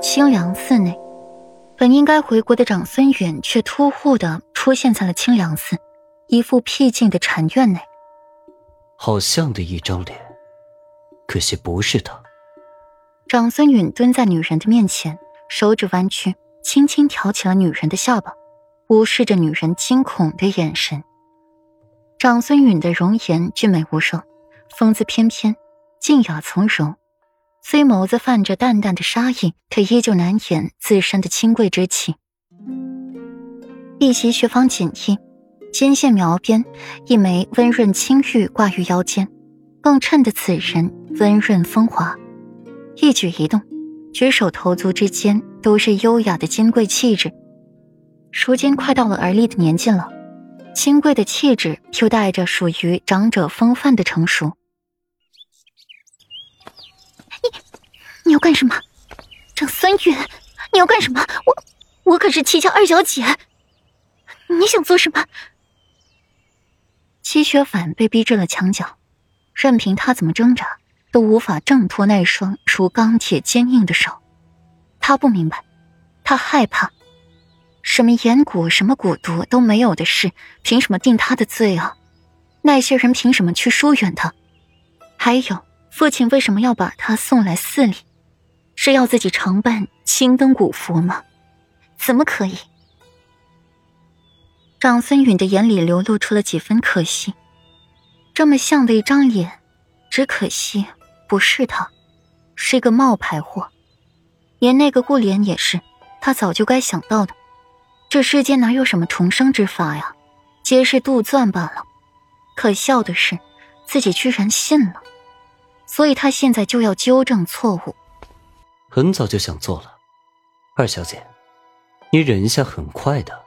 清凉寺内，本应该回国的长孙远却突兀的出现在了清凉寺一副僻静的禅院内。好像的一张脸，可惜不是他。长孙允蹲在女人的面前，手指弯曲，轻轻挑起了女人的下巴，无视着女人惊恐的眼神。长孙允的容颜俊美无双，风姿翩翩，静雅从容。虽眸子泛着淡淡的杀意，可依旧难掩自身的清贵之气。一袭雪纺锦衣，肩线描边，一枚温润青玉挂于腰间，更衬得此人温润风华。一举一动，举手投足之间都是优雅的金贵气质。如今快到了而立的年纪了，金贵的气质又带着属于长者风范的成熟。你要干什么，长孙远？你要干什么？我我可是戚家二小姐，你想做什么？戚雪反被逼至了墙角，任凭他怎么挣扎，都无法挣脱那双如钢铁坚硬的手。他不明白，他害怕，什么眼蛊、什么蛊毒都没有的事，凭什么定他的罪啊？那些人凭什么去疏远他？还有，父亲为什么要把他送来寺里？是要自己常伴青灯古佛吗？怎么可以？长孙允的眼里流露出了几分可惜。这么像的一张脸，只可惜不是他，是一个冒牌货。连那个顾莲也是，他早就该想到的。这世间哪有什么重生之法呀？皆是杜撰罢了。可笑的是，自己居然信了。所以他现在就要纠正错误。很早就想做了，二小姐，你忍一下，很快的。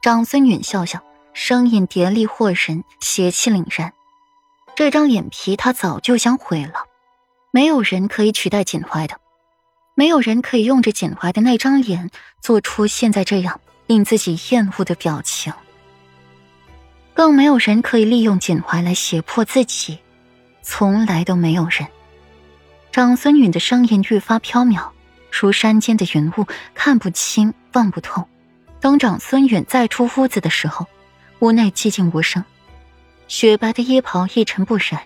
长孙允笑笑，声音叠厉惑人，邪气凛然。这张脸皮他早就想毁了，没有人可以取代锦怀的，没有人可以用着锦怀的那张脸做出现在这样令自己厌恶的表情，更没有人可以利用锦怀来胁迫自己，从来都没有人。长孙允的声音愈发飘渺，如山间的云雾，看不清，望不透。当长孙允再出屋子的时候，屋内寂静无声，雪白的衣袍一尘不染，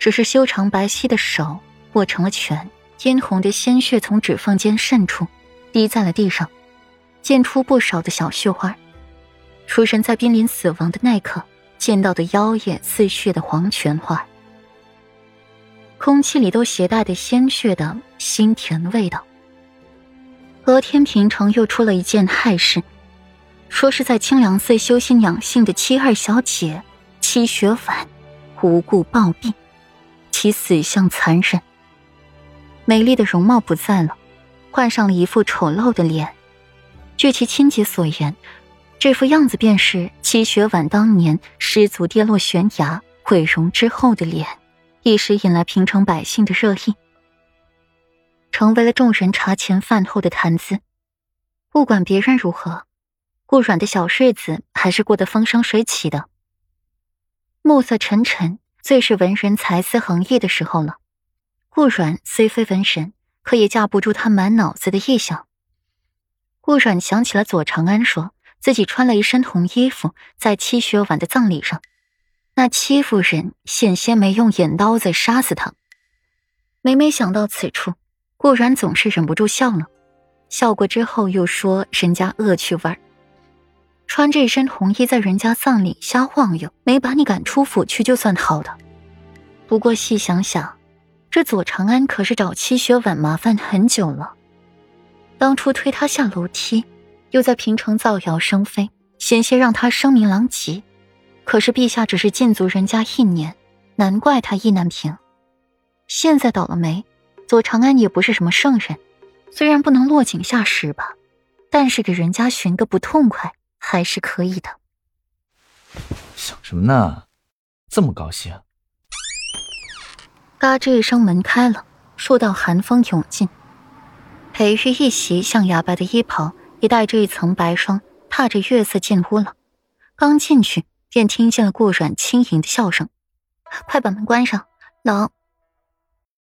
只是修长白皙的手握成了拳，殷红的鲜血从指缝间渗出，滴在了地上，溅出不少的小血花。出生在濒临死亡的那一刻见到的妖艳似血的黄泉花。空气里都携带着鲜血的腥甜味道。隔天，平城又出了一件害事，说是在清凉寺修心养性的七二小姐七雪婉无故暴毙，其死相残忍，美丽的容貌不在了，换上了一副丑陋的脸。据其亲戚所言，这副样子便是七雪婉当年失足跌落悬崖毁容之后的脸。一时引来平城百姓的热议，成为了众人茶前饭后的谈资。不管别人如何，顾阮的小日子还是过得风生水起的。暮色沉沉，最是文人才思横溢的时候了。顾阮虽非文人，可也架不住他满脑子的臆想。顾阮想起了左长安说自己穿了一身红衣服，在七雪晚的葬礼上。那戚夫人险些没用眼刀子杀死他。每每想到此处，顾然总是忍不住笑了。笑过之后，又说人家恶趣味儿，穿这身红衣在人家葬礼瞎晃悠，没把你赶出府去就算好的。不过细想想，这左长安可是找戚雪婉麻烦很久了。当初推他下楼梯，又在平城造谣生非，险些让他声名狼藉。可是陛下只是禁足人家一年，难怪他意难平。现在倒了霉，左长安也不是什么圣人，虽然不能落井下石吧，但是给人家寻个不痛快还是可以的。想什么呢？这么高兴？嘎吱一声，门开了，数道寒风涌进。裴玉一袭象牙白的衣袍，也带着一层白霜，踏着月色进屋了。刚进去。便听见了顾阮轻盈的笑声：“快把门关上，冷